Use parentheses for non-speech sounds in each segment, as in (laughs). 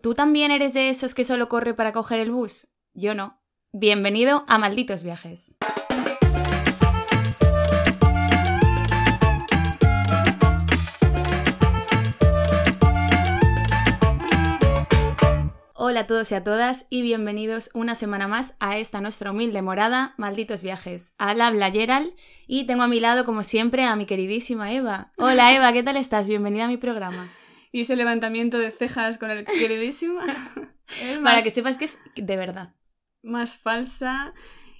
¿Tú también eres de esos que solo corre para coger el bus? Yo no. Bienvenido a Malditos Viajes. Hola a todos y a todas y bienvenidos una semana más a esta nuestra humilde morada, Malditos Viajes. Al habla Gerald y tengo a mi lado, como siempre, a mi queridísima Eva. Hola Eva, ¿qué tal estás? Bienvenida a mi programa. Y ese levantamiento de cejas con el queridísimo. (laughs) Para que sepas que es de verdad. más falsa.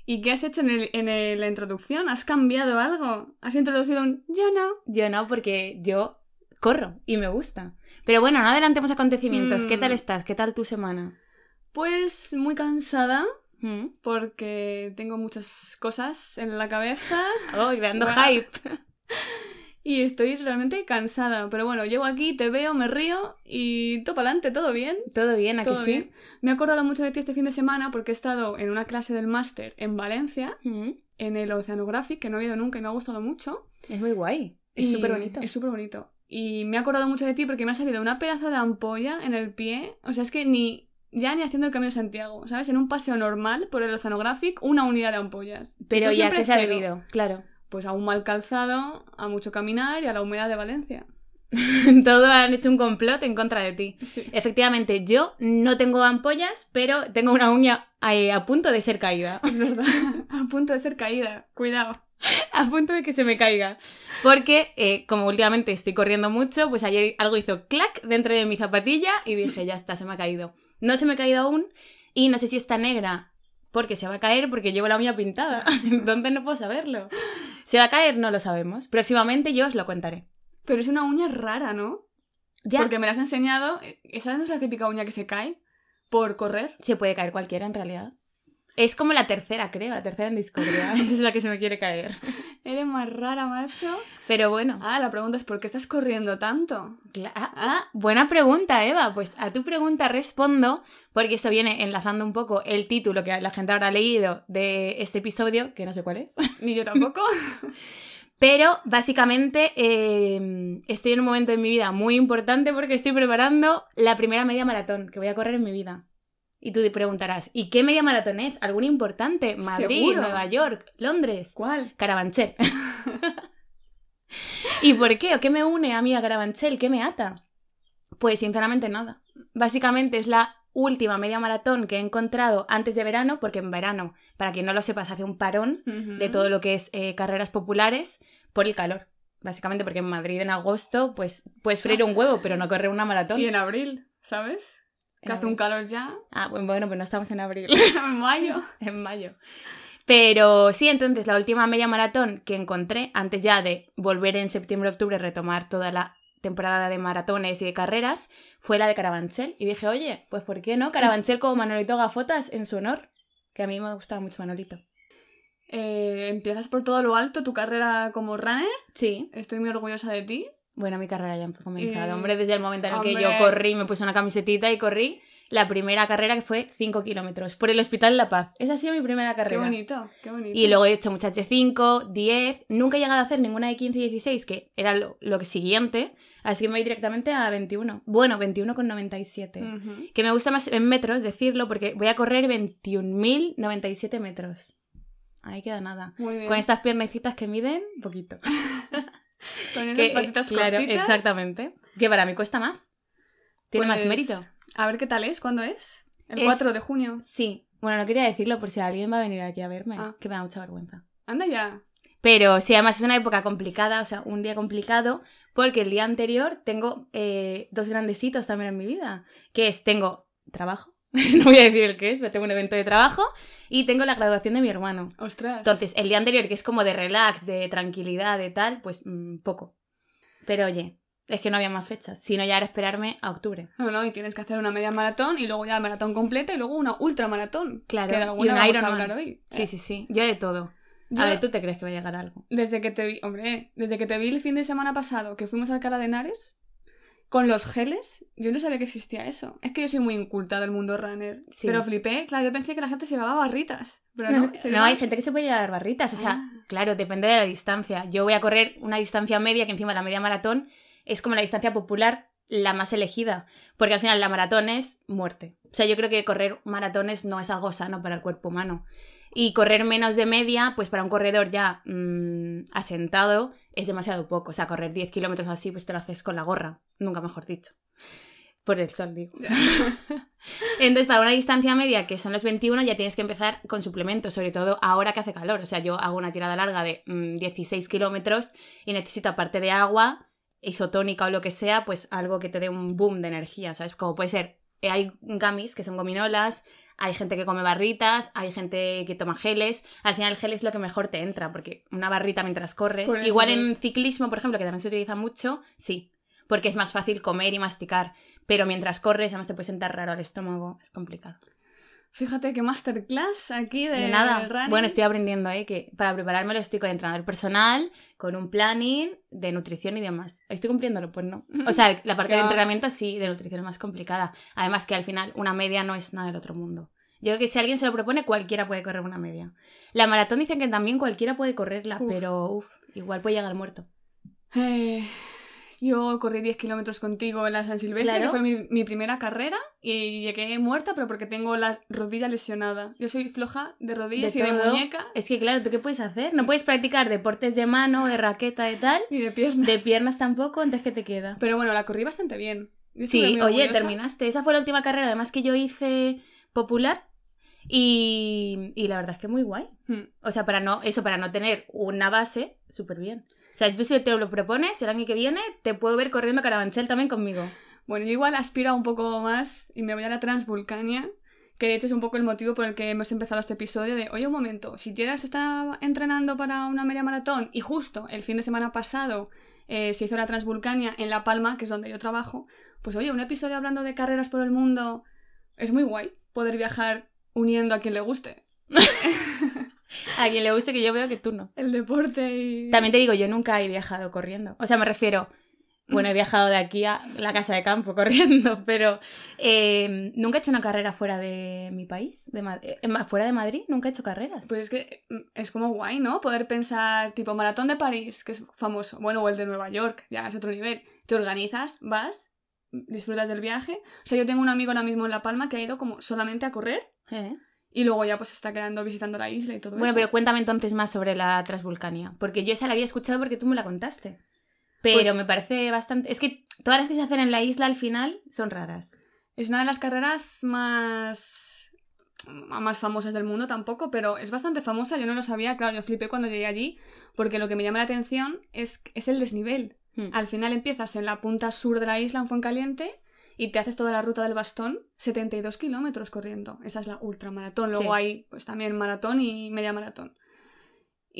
¿Y qué has hecho en, el- en el- la introducción? ¿Has cambiado algo? ¿Has introducido un yo no? Yo no, porque yo corro y me gusta. Pero bueno, no adelantemos acontecimientos. ¿Qué tal Mm. estás? ¿Qué tal tu semana? Pues muy cansada ¿Mm? porque tengo muchas cosas en la cabeza Oh, creando hype. (laughs) y estoy realmente cansada. Pero bueno, llego aquí, te veo, me río y todo para adelante, todo bien. Todo bien, ¿a que Todo sí? bien. Me he acordado mucho de ti este fin de semana porque he estado en una clase del máster en Valencia, Mm. en el Oceanographic, que no he ido nunca y me ha gustado mucho. Es muy guay. Es súper bonito. Es súper bonito. Y me he acordado mucho de ti porque me ha salido una pedazo de ampolla en el pie. O sea, es que ni. Ya ni haciendo el Camino de Santiago, ¿sabes? En un paseo normal por el Oceanographic, una unidad de ampollas. Pero ya, ¿qué se ha debido? Claro. Pues a un mal calzado, a mucho caminar y a la humedad de Valencia. (laughs) Todo han hecho un complot en contra de ti. Sí. Efectivamente, yo no tengo ampollas, pero tengo una uña a punto de ser caída. Es verdad. (laughs) a punto de ser caída. Cuidado. (laughs) a punto de que se me caiga. Porque, eh, como últimamente estoy corriendo mucho, pues ayer algo hizo clac dentro de mi zapatilla y dije, ya está, se me ha caído. No se me ha caído aún y no sé si está negra porque se va a caer porque llevo la uña pintada. (laughs) Entonces no puedo saberlo. ¿Se va a caer? No lo sabemos. Próximamente yo os lo contaré. Pero es una uña rara, ¿no? Ya Porque me la has enseñado. ¿Esa no es la típica uña que se cae? Por correr. se puede caer cualquiera en realidad. Es como la tercera, creo, la tercera en discordia. (laughs) Esa es la que se me quiere caer. Eres más rara, macho. Pero bueno. Ah, la pregunta es: ¿por qué estás corriendo tanto? Cla- ah, ah, buena pregunta, Eva. Pues a tu pregunta respondo, porque esto viene enlazando un poco el título que la gente habrá leído de este episodio, que no sé cuál es. (laughs) Ni yo tampoco. (laughs) Pero básicamente eh, estoy en un momento de mi vida muy importante porque estoy preparando la primera media maratón que voy a correr en mi vida. Y tú te preguntarás, ¿y qué media maratón es? ¿Alguna importante? Madrid, Seguro. Nueva York, Londres. ¿Cuál? Carabanchel. (laughs) ¿Y por qué? ¿O qué me une a mí a Carabanchel? ¿Qué me ata? Pues sinceramente nada. Básicamente es la última media maratón que he encontrado antes de verano, porque en verano, para quien no lo sepa, se hace un parón de todo lo que es eh, carreras populares por el calor. Básicamente porque en Madrid en agosto, pues puedes freír un huevo, pero no correr una maratón. Y en abril, ¿sabes? Que hace un calor ya. Ah, bueno, bueno, pues no estamos en abril. (laughs) en mayo. (laughs) en mayo. Pero sí, entonces la última media maratón que encontré, antes ya de volver en septiembre-octubre, retomar toda la temporada de maratones y de carreras, fue la de Carabanchel. Y dije, oye, pues ¿por qué no? Carabanchel como Manolito Gafotas en su honor. Que a mí me gustaba mucho Manolito. Eh, empiezas por todo lo alto tu carrera como runner. Sí. Estoy muy orgullosa de ti. Bueno, mi carrera ya ha comenzado. Eh, Hombre, desde el momento en el que yo hombre. corrí, me puse una camisetita y corrí la primera carrera que fue 5 kilómetros por el Hospital La Paz. Esa ha sido mi primera Qué carrera. bonito, qué bonito. Y luego he hecho muchas de 5, 10. Nunca he llegado a hacer ninguna de 15 y 16, que era lo, lo siguiente. Así que me voy directamente a 21. Bueno, 21,97. Ujú. Que me gusta más en metros decirlo porque voy a correr 21.097 metros. Ahí queda nada. Muy bien. Con estas piernecitas que miden, poquito. (laughs) (laughs) Con esas Que, patitas claro, cortitas. exactamente. Que para mí cuesta más. Tiene más Pues, mérito. A ver qué tal es, ¿cuándo es? El Es- 4 de junio. Sí. Bueno, no quería decirlo por si alguien va a venir aquí a verme, Ah. que me da mucha vergüenza. Anda ya. Pero sí, además es una época complicada, o sea, un día complicado, porque el día anterior tengo eh, dos grandes hitos también en mi vida, que es, tengo trabajo, (laughs) no voy a decir el que es, pero tengo un evento de trabajo, y tengo la graduación de mi hermano. Ostras. Entonces, el día anterior, que es como de relax, de tranquilidad, de tal, pues mm, poco. Pero oye, es que no había más fechas, sino ya era esperarme a octubre. No, no, y tienes que hacer una media maratón y luego ya maratón completa y luego una ultramaratón. Claro, Que de y alguna un vamos a hablar hoy. Sí, sí, sí, yo de todo. Yo, A ver, ¿tú te crees que va a llegar algo? desde que te vi, hombre, desde que te vi el fin de semana pasado que fuimos a Alcalá de Henares, con los geles, yo no sabía que existía eso. Es que yo soy muy inculta del mundo runner. Sí. Pero flipé, claro, yo pensé que la gente se llevaba barritas. Pero no, se (laughs) No, hay gente que se puede llevar barritas. O sea, Ah. claro, depende de la distancia. Yo voy a correr una distancia media, que encima la media maratón es como la distancia popular la más elegida, porque al final la maratón es muerte. O sea, yo creo que correr maratones no es algo sano para el cuerpo humano. Y correr menos de media, pues para un corredor ya mm, asentado, es demasiado poco. O sea, correr 10 kilómetros así, pues te lo haces con la gorra, nunca mejor dicho. Por el sol, digo. (laughs) Entonces, para una distancia media, que son los 21, ya tienes que empezar con suplementos, sobre todo ahora que hace calor. O sea, yo hago una tirada larga de 16 mm, kilómetros y necesito, aparte de agua, isotónica o lo que sea, pues algo que te dé un boom de energía, ¿sabes? Como puede ser, eh, hay gummies que son gominolas, hay gente que come barritas, hay gente que toma geles. Al final el gel es lo que mejor te entra, porque una barrita mientras corres. Igual en ciclismo, por ejemplo, que también se utiliza mucho, sí, porque es más fácil comer y masticar. Pero mientras corres, además te puede sentar raro al estómago, es complicado. Fíjate qué masterclass aquí de, de nada. Bueno, estoy aprendiendo, ¿eh? Que para prepararme lo estoy con entrenador personal, con un planning de nutrición y demás. ¿Estoy cumpliéndolo? Pues no. O sea, (laughs) la parte de entrenamiento sí, de nutrición es más complicada. Además que al final una media no es nada del otro mundo. Yo creo que si alguien se lo propone, cualquiera puede correr una media. La maratón dicen que también cualquiera puede correrla, pero uff, igual puede llegar muerto. Eh, yo corrí 10 kilómetros contigo en la San Silvestre, que fue mi, primera carrera, y llegué muerta, pero porque tengo la rodilla lesionada. Yo soy floja de rodillas y de muñeca. Es que, claro, ¿tú qué puedes hacer? No puedes practicar deportes de mano, de raqueta y tal. Ni de piernas. De piernas tampoco, entonces ¿qué te queda? Pero bueno, la corrí bastante bien. Sí, oye, terminaste. Esa fue la última carrera, además que yo hice popular. Y, y la verdad es que muy guay. Hmm. O sea, para no, eso, para no tener una base, súper bien. O sea, si tú si te lo propones, el año que viene te puedo ver corriendo Carabanchel también conmigo. Bueno, yo igual aspiro a un poco más y me voy a la Transvulcania, que de hecho es un poco el motivo por el que hemos empezado este episodio de, oye, un momento, si Tierra se está entrenando para una media maratón y justo el fin de semana pasado eh, se hizo la Transvulcania en La Palma, que es donde yo trabajo, pues oye, un episodio hablando de carreras por el mundo es muy guay poder viajar uniendo a quien le guste. (laughs) A quien le guste que yo veo que tú no. El deporte y... También te digo, yo nunca he viajado corriendo. O sea, me refiero... Bueno, he viajado de aquí a la casa de campo (laughs) corriendo, pero eh, nunca he hecho una carrera fuera de mi país, de eh, fuera de Madrid, nunca he hecho carreras. Pues es que mm, es como guay, ¿no? Poder pensar, tipo, maratón de París, que es famoso, bueno, o el de Nueva York, ya es otro nivel. Te organizas, vas, disfrutas del viaje. O sea, yo tengo un amigo ahora mismo en La Palma que ha ido como solamente a correr. ¿Eh? Y luego ya pues está quedando visitando la isla y todo eso. Bueno, pero cuéntame entonces más sobre la Transvulcania. Porque yo esa la había escuchado porque tú me la contaste. Pero pues me parece bastante... Es que todas las que se hacen en la isla al final son raras. Es una de las carreras más más famosas del mundo tampoco, pero es bastante famosa, yo no lo sabía, claro, yo flipé cuando llegué allí, porque lo que me llama la atención es, es el desnivel. Hmm. Al final empiezas en la punta sur de la isla, en Fuencaliente, y te haces toda la ruta del bastón, 72 kilómetros corriendo. Esa es la ultramaratón. Luego hay pues también maratón y media maratón.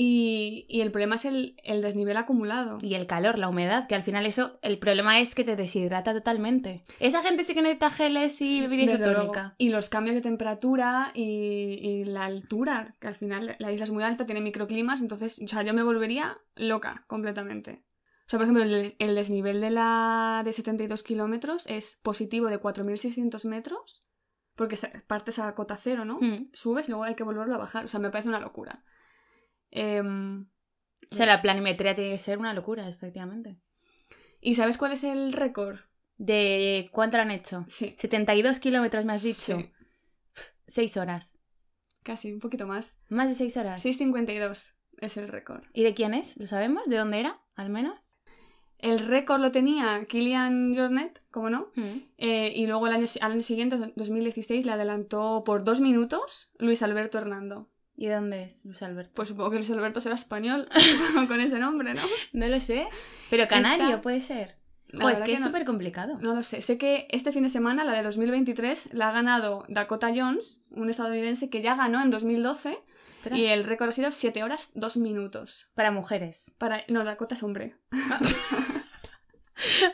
Y, el problema es el, desnivel acumulado. Y el calor, la humedad, que al final eso, el problema es que te deshidrata totalmente. Esa gente sí que necesita geles y bebida isotónica. Y los cambios de temperatura y, y, la altura, que al final la isla es muy alta, tiene microclimas, entonces, o sea, yo me volvería loca completamente. O sea, por ejemplo, el, desnivel de la de 72 kilómetros es positivo de 4.600 metros, porque partes a cota cero, ¿no? Mm. Subes y luego hay que volverlo a bajar. O sea, me parece una locura. Em, o sea, la planimetría tiene que ser una locura, efectivamente. ¿Y sabes cuál es el récord? ¿De cuánto lo han hecho? Sí. 72 kilómetros, me has dicho. Sí. 6 horas. Casi, un poquito más. Más de 6 horas. 6.52 es el récord. ¿Y de quién es? ¿Lo sabemos? ¿De dónde era? Al menos. El récord lo tenía Kilian Jornet, como no, mm. eh, y luego el año, al año siguiente, 2016, le adelantó por dos minutos Luis Alberto Hernando. ¿Y dónde es Luis Alberto? Pues supongo que Luis Alberto será español (laughs) (laughs) con ese nombre, ¿no? No lo sé. Pero canario puede ser. Pues es que, es súper complicado. No lo sé. Sé que este fin de semana, la de 2023, la ha ganado Dakota Jones, un estadounidense que ya ganó en 2012. Y el récord ha sido 7 horas 2 minutos. Para mujeres. Para... No, Dakota es hombre. (laughs)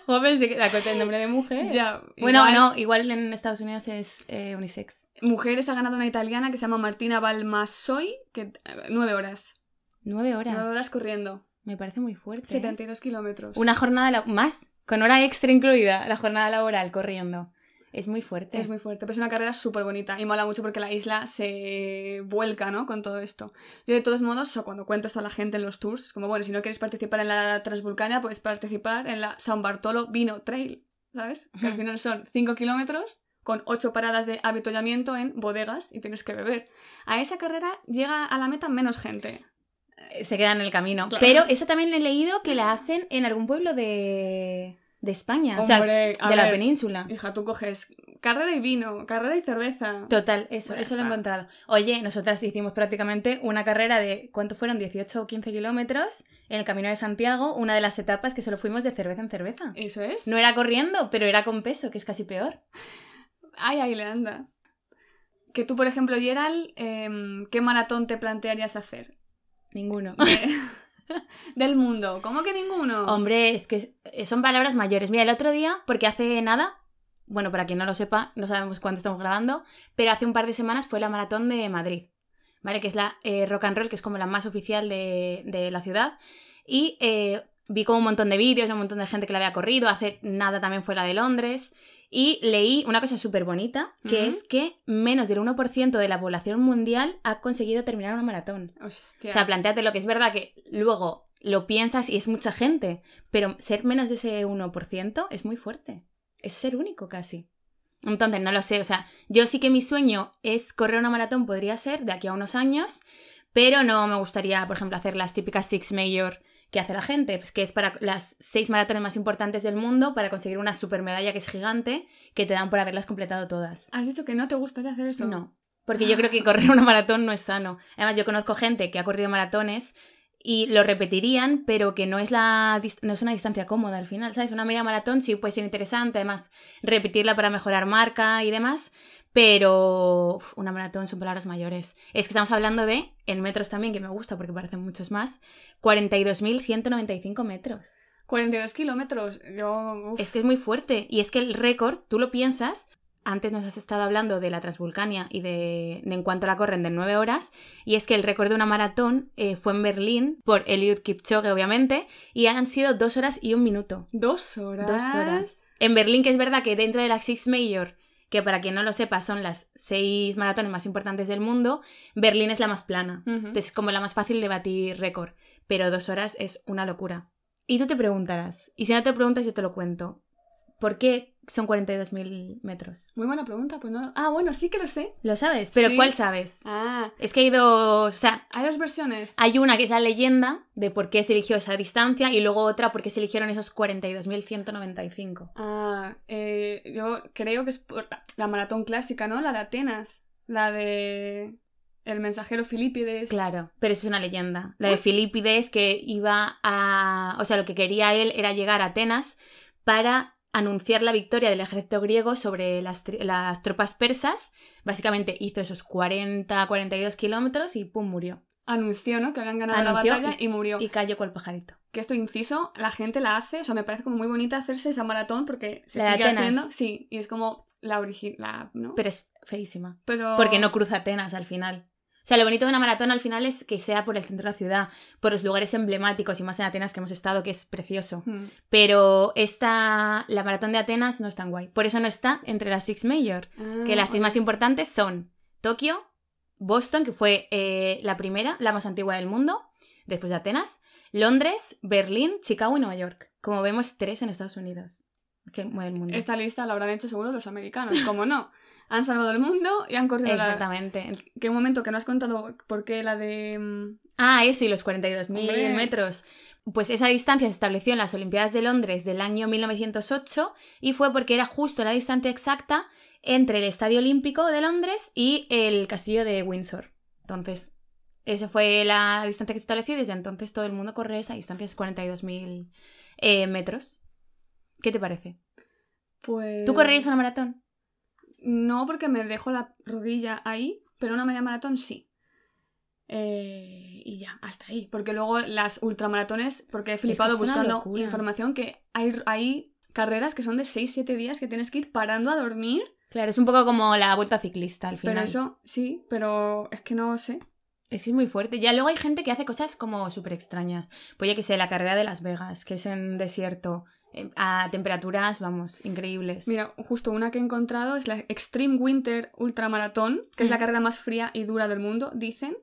Joven, sí que Dakota es nombre de mujer. Ya. Bueno, no, igual en Estados Unidos es eh, unisex. Mujeres ha ganado una italiana que se llama Martina Balmasoy, que 9 eh, horas. 9 horas. 9 horas corriendo. Me parece muy fuerte. 72 ¿eh? kilómetros. Una jornada más, con hora extra incluida, la jornada laboral corriendo. Es muy fuerte. Es muy fuerte, pero es una carrera súper bonita y mola mucho porque la isla se vuelca, ¿no? Con todo esto. Yo de todos modos, o cuando cuento esto a la gente en los tours, es como, bueno, si no quieres participar en la Transvulcania, puedes participar en la San Bartolo Vino Trail. ¿sabes? Que al final son 5 kilómetros con 8 paradas de avituallamiento en bodegas y tienes que beber. A esa carrera llega a la meta menos gente. Eh, Se quedan en el camino. Claro. Pero eso también he leído que la hacen en algún pueblo de, de España, o sea, de la península. Hija, tú coges carrera y vino, carrera y cerveza. Total, eso, eso lo he encontrado. Oye, nosotras hicimos prácticamente una carrera de, ¿cuánto fueron? 18 o 15 kilómetros en el Camino de Santiago, una de las etapas que solo fuimos de cerveza en cerveza. Eso es. No era corriendo, pero era con peso, que es casi peor. Ay, ahí le anda. Que tú, por ejemplo, Gerald, em, ¿qué maratón te plantearías hacer? Ninguno. De- (laughs) Del mundo. ¿Cómo que ninguno? Hombre, es que son palabras mayores. Mira, el otro día, porque hace nada, bueno, para quien no lo sepa, no sabemos cuándo estamos grabando, pero hace un par de semanas fue la maratón de Madrid, ¿vale? Que es la eh, rock and roll, que es como la más oficial de, de la ciudad. Y eh, vi como un montón de vídeos, un montón de gente que la había corrido. Hace nada también fue la de Londres. Y leí una cosa súper bonita, que es que menos del 1% de la población mundial ha conseguido terminar una maratón. Hostia. O sea, planteate lo que es verdad que luego lo piensas y es mucha gente, pero ser menos de ese 1% es muy fuerte. Es ser único casi. Entonces, no lo sé, o sea, yo sí que mi sueño es correr una maratón, podría ser de aquí a unos años, pero no me gustaría, por ejemplo, hacer las típicas Six Major que hace la gente, pues que es para las seis maratones más importantes del mundo para conseguir una super medalla que es gigante, que te dan por haberlas completado todas. Has dicho que no te gustaría hacer eso. No, porque yo creo que correr una maratón no es sano. Además, yo conozco gente que ha corrido maratones y lo repetirían, pero que no es, la, no es una distancia cómoda al final, ¿sabes? Una media maratón sí puede ser interesante, además, repetirla para mejorar marca y demás, pero uf, una maratón son palabras mayores. Es que estamos hablando de, en metros también, que me gusta porque parecen muchos más, 42.195 metros. 42 kilómetros. Yo. uf. Es que es muy fuerte. Y es que el récord, tú lo piensas, antes nos has estado hablando de la Transvulcania y de, de en cuanto la corren de 9 horas, y es que el récord de una maratón eh, fue en Berlín por Eliud Kipchoge, obviamente, y han sido 2 horas y un minuto. Dos horas. Dos horas. En Berlín, que es verdad que dentro de la Six Major, que para quien no lo sepa son las seis maratones más importantes del mundo, Berlín es la más plana. Entonces es como la más fácil de batir récord. Pero dos horas es una locura. Y tú te preguntarás, y si no te preguntas yo te lo cuento, ¿por qué son 42.000 metros? Muy buena pregunta, pues no. Ah, bueno, sí que lo sé. Lo sabes, pero Sí. ¿cuál sabes? Ah, Es que hay dos, o sea, hay dos versiones. hay una que es la leyenda de por qué se eligió esa distancia y luego otra por qué se eligieron esos 42.195. Ah, eh, yo creo que es por la maratón clásica, ¿no? La de Atenas. La de. El mensajero Filipides. Claro, pero es una leyenda. La de. Filipides que iba a... O sea, lo que quería él era llegar a Atenas para anunciar la victoria del ejército griego sobre las, las tropas persas. Básicamente hizo esos 40, 42 kilómetros y ¡pum! murió. Anunció, ¿no? Que habían ganado Anunció la batalla y, murió. Y cayó con el pajarito. Que esto, inciso, la gente la hace. O sea, me parece como muy bonita hacerse esa maratón porque se La sigue haciendo. Sí, y es como la original, ¿no? Pero es feísima. Pero... Porque no cruza Atenas al final. O sea, lo bonito de una maratón al final es que sea por el centro de la ciudad, por los lugares emblemáticos y más en Atenas que hemos estado, que es precioso. Hmm. Pero esta, la maratón de Atenas no es tan guay. Por eso no está entre las Six Major. Que Ah, las seis más importantes son Tokio, Boston, que fue eh, la primera, la más antigua del mundo, después de Atenas, Londres, Berlín, Chicago y Nueva York. Como vemos, tres en Estados Unidos. Que mueve el mundo. Esta lista la habrán hecho seguro los americanos, como no. (laughs) Han salvado el mundo y han corrido la... Exactamente. Que un momento que no has contado por qué la de... mm, Ah, eso y los 42.000 Hombre. metros. Pues esa distancia se estableció en las Olimpiadas de Londres del año 1908 y fue porque era justo la distancia exacta entre el Estadio Olímpico de Londres y el Castillo de Windsor. Entonces, esa fue la distancia que se estableció y desde entonces todo el mundo corre esa distancia, es 42.000 eh, metros. ¿Qué te parece? Pues... ¿Tú correrías una maratón? No, porque me dejo la rodilla ahí, pero una media maratón sí. Eh, y ya, hasta ahí. Porque luego las ultramaratones, porque he flipado es buscando locura. información que hay, hay carreras que son de 6-7 días que tienes que ir parando a dormir. Claro, es un poco como la vuelta ciclista al final. Pero eso, sí, pero es que no sé. Es que es muy fuerte. Ya luego hay gente que hace cosas como súper extrañas. Pues ya que sé, la carrera de Las Vegas, que es en desierto, a temperaturas, vamos, increíbles. Mira, justo una que he encontrado es la Extreme Winter Ultramaratón, que es la Mm. carrera más fría y dura del mundo, dicen.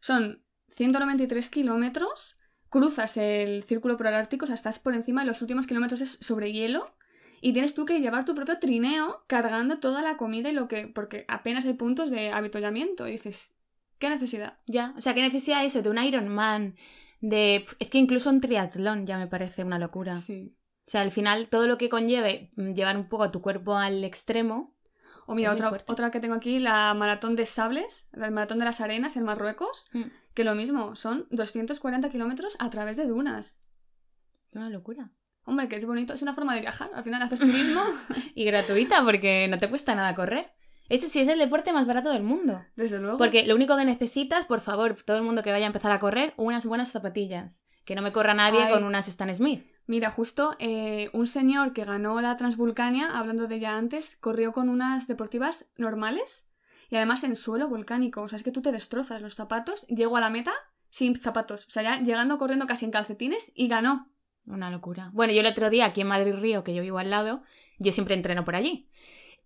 Son 193 kilómetros, cruzas el círculo polar ártico, o sea, estás por encima y los últimos kilómetros es sobre hielo y tienes tú que llevar tu propio trineo cargando toda la comida y lo que. porque apenas hay puntos de avituallamiento. Y dices, ¿qué necesidad? Ya, o sea, ¿qué necesidad eso de un Ironman? De... Es que incluso un triatlón ya me parece una locura. Sí. O sea, al final todo lo que conlleve mm, llevar un poco tu cuerpo al extremo. O mira, otra, otra que tengo aquí, la maratón de sables, el maratón de las arenas en Marruecos, Mm, que lo mismo, son 240 kilómetros a través de dunas. Una locura. Hombre, que es bonito, es una forma de viajar. Al final haces turismo. (laughs) Y gratuita porque no te cuesta nada correr. Esto sí es el deporte más barato del mundo. Desde luego. Porque lo único que necesitas, por favor, todo el mundo que vaya a empezar a correr, unas buenas zapatillas. Que no me corra nadie Ay. con unas Stan Smith. Mira, justo eh, un señor que ganó la Transvulcania, hablando de ella antes, corrió con unas deportivas normales y además en suelo volcánico. O sea, es que tú te destrozas los zapatos. Llego a la meta sin zapatos. O sea, ya llegando corriendo casi en calcetines y ganó. Una locura. Bueno, yo el otro día aquí en Madrid Río, que yo vivo al lado, yo siempre entreno por allí.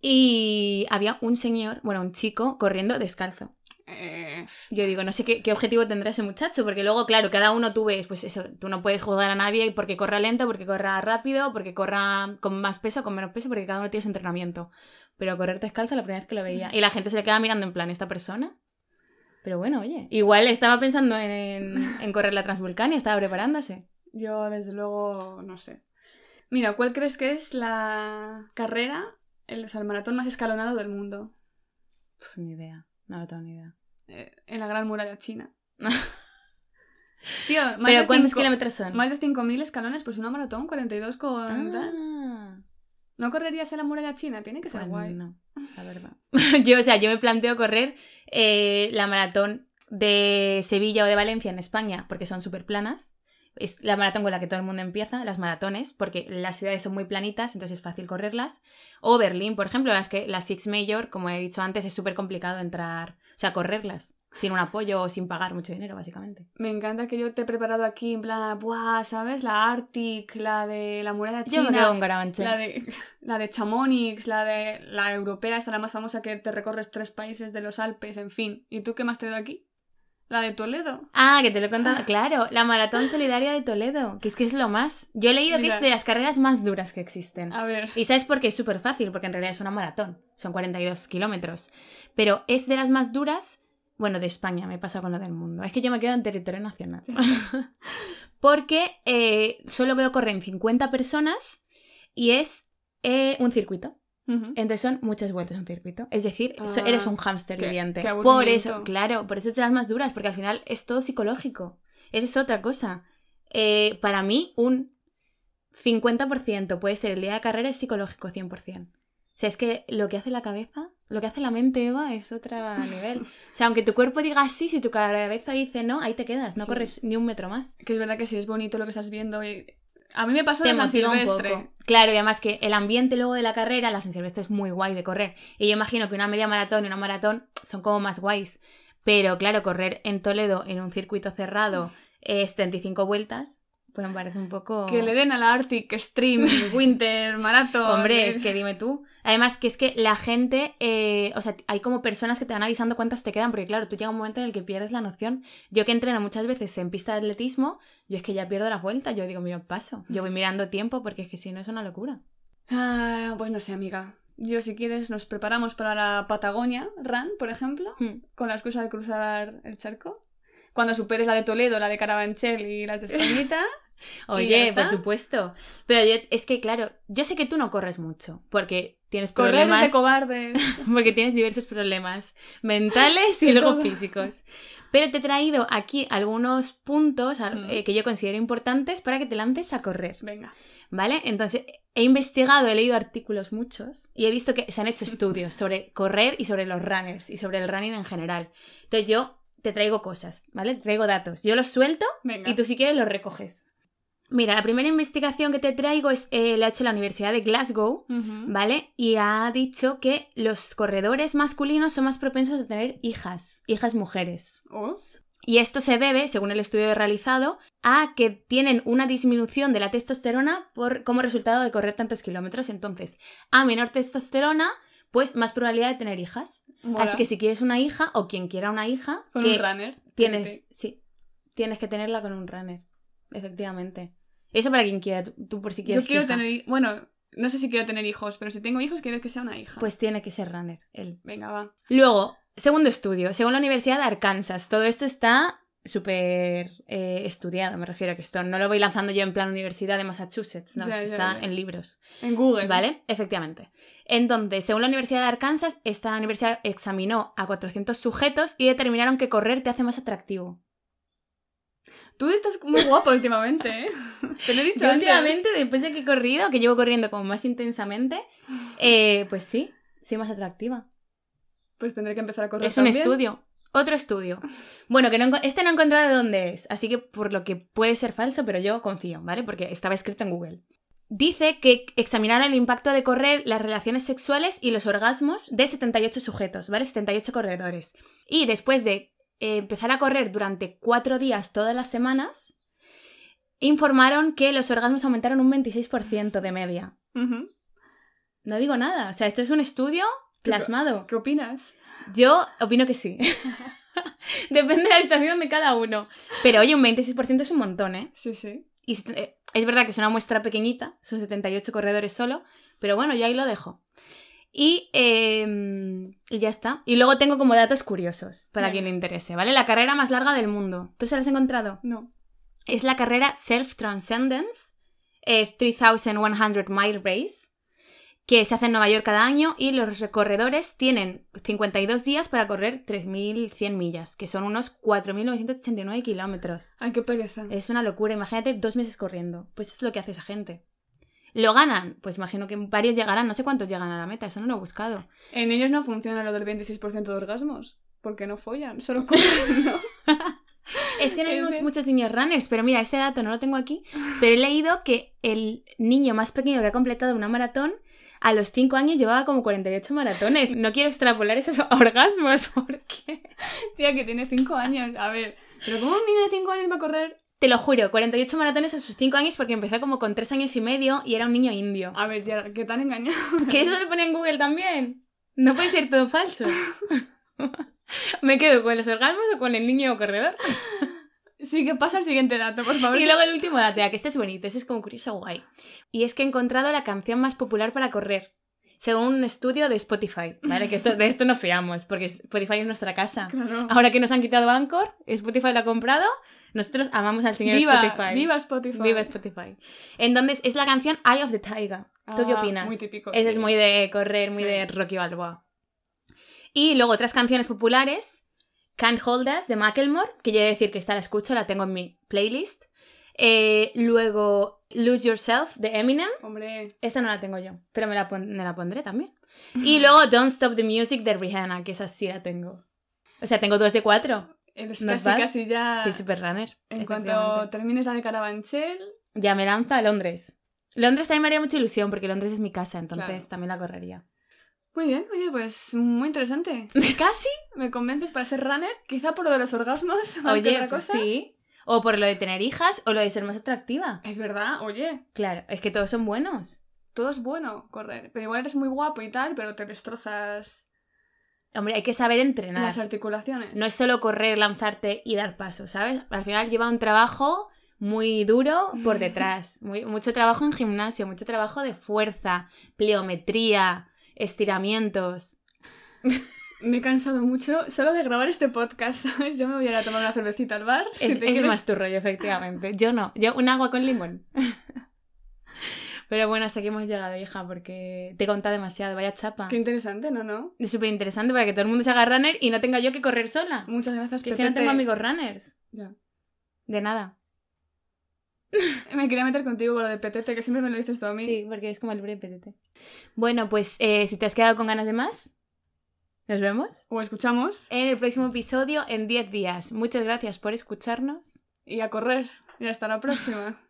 Y había un señor, bueno, un chico corriendo descalzo. Yo digo, no sé qué, qué objetivo tendrá ese muchacho, porque luego, claro, cada uno tú ves, pues eso, tú no puedes juzgar a nadie porque corra lento, porque corra rápido, porque corra con más peso, con menos peso, porque cada uno tiene su entrenamiento. Pero correr descalzo la primera vez que lo veía. Y la gente se le queda mirando en plan, ¿esta persona? Pero bueno, oye, igual estaba pensando en, en correr la Transvulcania, estaba preparándose. yo, desde luego, no sé. Mira, ¿cuál crees que es la carrera, el, o sea, el maratón más escalonado del mundo? Pf, ni idea, no tengo ni idea. Eh, en la Gran Muralla China. (laughs) Tío, más Pero de ¿cuántos cinco- kilómetros son? Más de 5.000 escalones, pues una maratón, 42 con... Ah. ¿No correrías en la muralla china? Tiene que ser Pues guay. No, la verdad. (laughs) (laughs) yo, o sea, yo me planteo correr eh, la maratón de Sevilla o de Valencia en España, porque son súper planas. Es la maratón con la que todo el mundo empieza, las maratones, porque las ciudades son muy planitas, entonces es fácil correrlas. O Berlín, por ejemplo, las que las Six Major, como he dicho antes, es súper complicado entrar, o sea, correrlas sin un apoyo o sin pagar mucho dinero, básicamente. Me encanta que yo te he preparado aquí en plan, ¡buah! ¿Sabes? La Arctic, la de la muralla Yo me quedo china, con Carabanchel. la de, la de Chamonix, la de la europea, esta la más famosa que te recorres tres países de los Alpes, en fin. ¿Y tú qué más te doy aquí? La de Toledo. Ah, que te lo he contado. Claro, la maratón solidaria de Toledo, que es que es lo más. Yo he leído que es de las carreras más duras que existen. A ver. Y sabes por qué es súper fácil, porque en realidad es una maratón, son 42 kilómetros. Pero es de las más duras, bueno, de España, me pasa con lo del mundo. Es que yo me quedo en territorio nacional. (laughs) porque eh, solo que corren 50 personas y es eh, un circuito. Entonces son muchas vueltas en un circuito. Es decir, Ah, eres un hámster viviente. por eso, claro, por eso es de las más duras, porque al final es todo psicológico. Esa es otra cosa. Eh, para mí, un 50% puede ser el día de carrera es psicológico 100%. O sea, es que lo que hace la cabeza, lo que hace la mente, Eva, es otro (laughs) nivel. O sea, aunque tu cuerpo diga sí, si tu cabeza dice no, ahí te quedas, no Sí. corres ni un metro más. Que es verdad que sí, es bonito lo que estás viendo. y- A mí me pasó de San un Silvestre. poco. Claro, y además que el ambiente luego de la carrera, la San Silvestre es muy guay de correr. Y yo imagino que una media maratón y una maratón son como más guays. Pero claro, correr en Toledo en un circuito cerrado es 35 vueltas, pues me parece un poco... Que le den a la Arctic Stream, (laughs) Winter, Marathon. Hombre, es que dime tú. Además, que es que la gente, eh, o sea, hay como personas que te van avisando cuántas te quedan, porque claro, tú llega un momento en el que pierdes la noción. Yo que entreno muchas veces en pista de atletismo, yo es que ya pierdo las vueltas, yo digo, mira, paso. Yo voy mirando tiempo porque es que si no es una locura. Ah, pues no sé, amiga. Yo, si quieres, nos preparamos para la Patagonia Run, por ejemplo, Hmm. con la excusa de cruzar el charco. Cuando superes la de Toledo, la de Carabanchel y las de Españita. (laughs) Oye, por supuesto. Pero yo- es que, claro, yo sé que tú no corres mucho, porque tienes problemas, de cobardes. (laughs) porque tienes diversos problemas mentales y luego todo. físicos. Pero te he traído aquí algunos puntos Mm. eh, que yo considero importantes para que te lances a correr, Venga. ¿vale? Entonces, he investigado, he leído artículos muchos y he visto que se han hecho (laughs) estudios sobre correr y sobre los runners y sobre el running en general. Entonces, yo te traigo cosas, ¿vale? Te traigo datos. Yo los suelto Venga. y tú si quieres los recoges. Mira, la primera investigación que te traigo es, eh, la ha hecho la Universidad de Glasgow. ¿vale? Y ha dicho que los corredores masculinos son más propensos a tener hijas, hijas mujeres. Oh, Y esto se debe, según el estudio realizado, a que tienen una disminución de la testosterona por, como resultado de correr tantos kilómetros. Entonces, a menor testosterona, pues más probabilidad de tener hijas. mola. Así que si quieres una hija, o quien quiera una hija, Con que un runner. tienes, sí, tienes que tenerla con un runner. Efectivamente. Eso para quien quiera, tú, por si Yo quieres. quiero hija. tener. Bueno, No sé si quiero tener hijos, pero si tengo hijos quiero que sea una hija. Pues tiene que ser runner, él. venga, va. Luego, segundo estudio, según la Universidad de Arkansas. Todo esto está súper eh, estudiado, me refiero a que esto no lo voy lanzando yo en plan Universidad de Massachusetts, no, Ya, esto ya, está ya. en libros. En Google. ¿Vale? Efectivamente. Entonces, según la Universidad de Arkansas, esta universidad examinó a 400 sujetos y determinaron que correr te hace más atractivo. Tú estás muy guapa últimamente, ¿eh? (laughs) Te lo he dicho Yo antes. últimamente, después de que he corrido, que llevo corriendo como más intensamente, eh, pues sí, soy más atractiva. Pues tendré que empezar a correr Es un estudio. Otro estudio. Bueno, que no, este no he encontrado de dónde es, así que por lo que puede ser falso, pero yo confío, ¿vale? Porque estaba escrito en Google. Dice que examinaron el impacto de correr, las relaciones sexuales y los orgasmos de 78 sujetos, ¿vale? 78 corredores. Y después de eh, empezar a correr durante cuatro días todas las semanas, informaron que los orgasmos aumentaron un 26% de media. No digo nada, o sea, esto es un estudio plasmado. ¿Qué opinas? Yo opino que sí. (laughs) Depende de la situación de cada uno. Pero oye, un 26% es un montón, ¿eh? Sí, sí. Y eh, es verdad que es una muestra pequeñita, son 78 corredores solo, pero bueno, yo ahí lo dejo. Y, eh, y ya está. Y luego tengo como datos curiosos para quien le interese, ¿vale? La carrera más larga del mundo. ¿Tú se la has encontrado? No. Es la carrera Self Transcendence eh, 3100 Mile Race, que se hace en Nueva York cada año y los recorredores tienen 52 días para correr 3.100 millas, que son unos 4.989 kilómetros. Ay, qué pereza. Es una locura, imagínate dos meses corriendo. Pues es lo que hace esa gente. ¿Lo ganan? Pues imagino que varios llegarán, no sé cuántos llegan a la meta, eso no lo he buscado. En ellos no funciona lo del 26% de orgasmos. Porque no follan, solo corren, ¿no? (laughs) Es que no hay (laughs) de- muchos niños runners, pero mira, este dato no lo tengo aquí, pero he leído que el niño más pequeño que ha completado una maratón a los 5 años llevaba como 48 maratones. No quiero extrapolar esos (laughs) orgasmos porque... Tía, que tiene 5 años. A ver, ¿pero cómo un niño de 5 años va a correr? Te lo juro, 48 maratones a sus 5 años porque empezó como con 3 años y medio y era un niño indio. A ver, ya, que tan engañado. Que eso lo ponía en Google también. No puede ser todo falso. (laughs) (laughs) ¿Me quedo con los orgasmos o con el niño corredor? Sí, que pasa el siguiente dato, por favor. Y luego el último dato, ya, que este es bonito, ese es como curioso guay. Y es que he encontrado la canción más popular para correr, según un estudio de Spotify, ¿vale? Que esto, de esto no fiamos, porque Spotify es nuestra casa. Claro. Ahora que nos han quitado Anchor, Spotify lo ha comprado, nosotros amamos al señor viva, Spotify. viva Spotify. Viva Spotify. Entonces, es la canción Eye of the Tiger. ¿Tú qué Ah, opinas? Muy típico. Ese sí. es muy de correr, muy Sí. de Rocky Balboa. Y luego otras canciones populares. Can't Hold Us de Macklemore, que yo he de decir que esta la escucho, la tengo en mi playlist. Eh, luego Lose Yourself de Eminem. Hombre, Esta no la tengo yo, pero me la, pon- me la pondré también. Y luego Don't Stop the Music de Rihanna, que esa sí la tengo. O sea, tengo dos de cuatro. eres casi, bad. casi ya... Soy super runner. En cuanto termines la de Carabanchel, Ya me lanza a Londres. Londres también me haría mucha ilusión porque Londres es mi casa, entonces Claro. también la correría. Muy bien, oye, pues muy interesante. (laughs) Casi me convences para ser runner, quizá por lo de los orgasmos, (laughs) más que Oye, otra pues cosa. sí. O por lo de tener hijas o lo de ser más atractiva. Es verdad, oye, Claro, es que todos son buenos. todo es bueno correr, pero igual eres muy guapo y tal, pero te destrozas Hombre, hay que saber entrenar. las articulaciones. No es solo correr, lanzarte y dar pasos, ¿sabes? Al final lleva un trabajo muy duro por (laughs) detrás. Muy, mucho trabajo en gimnasio, mucho trabajo de fuerza, pliometría, estiramientos. Me he cansado mucho solo de grabar este podcast, ¿sabes? Yo me voy a ir a tomar una cervecita al bar. si Es, te es quieres. más tu rollo, efectivamente. Yo no, yo un agua con limón. (laughs) Pero bueno, hasta aquí hemos llegado, hija, porque te he contado demasiado, vaya chapa. Qué interesante, ¿no? no? Es súper interesante para que todo el mundo se haga runner y no tenga yo que correr sola. Muchas gracias, Que es que no tengo amigos runners. Ya. De nada. (laughs) Me quería meter contigo con lo de petete, que siempre me lo dices tú a mí. Sí, porque es como el PTT. Bueno, pues eh, si te has quedado con ganas de más, nos vemos O escuchamos en el próximo episodio en 10 días. Muchas gracias por escucharnos. y a correr. Y hasta la próxima. (laughs)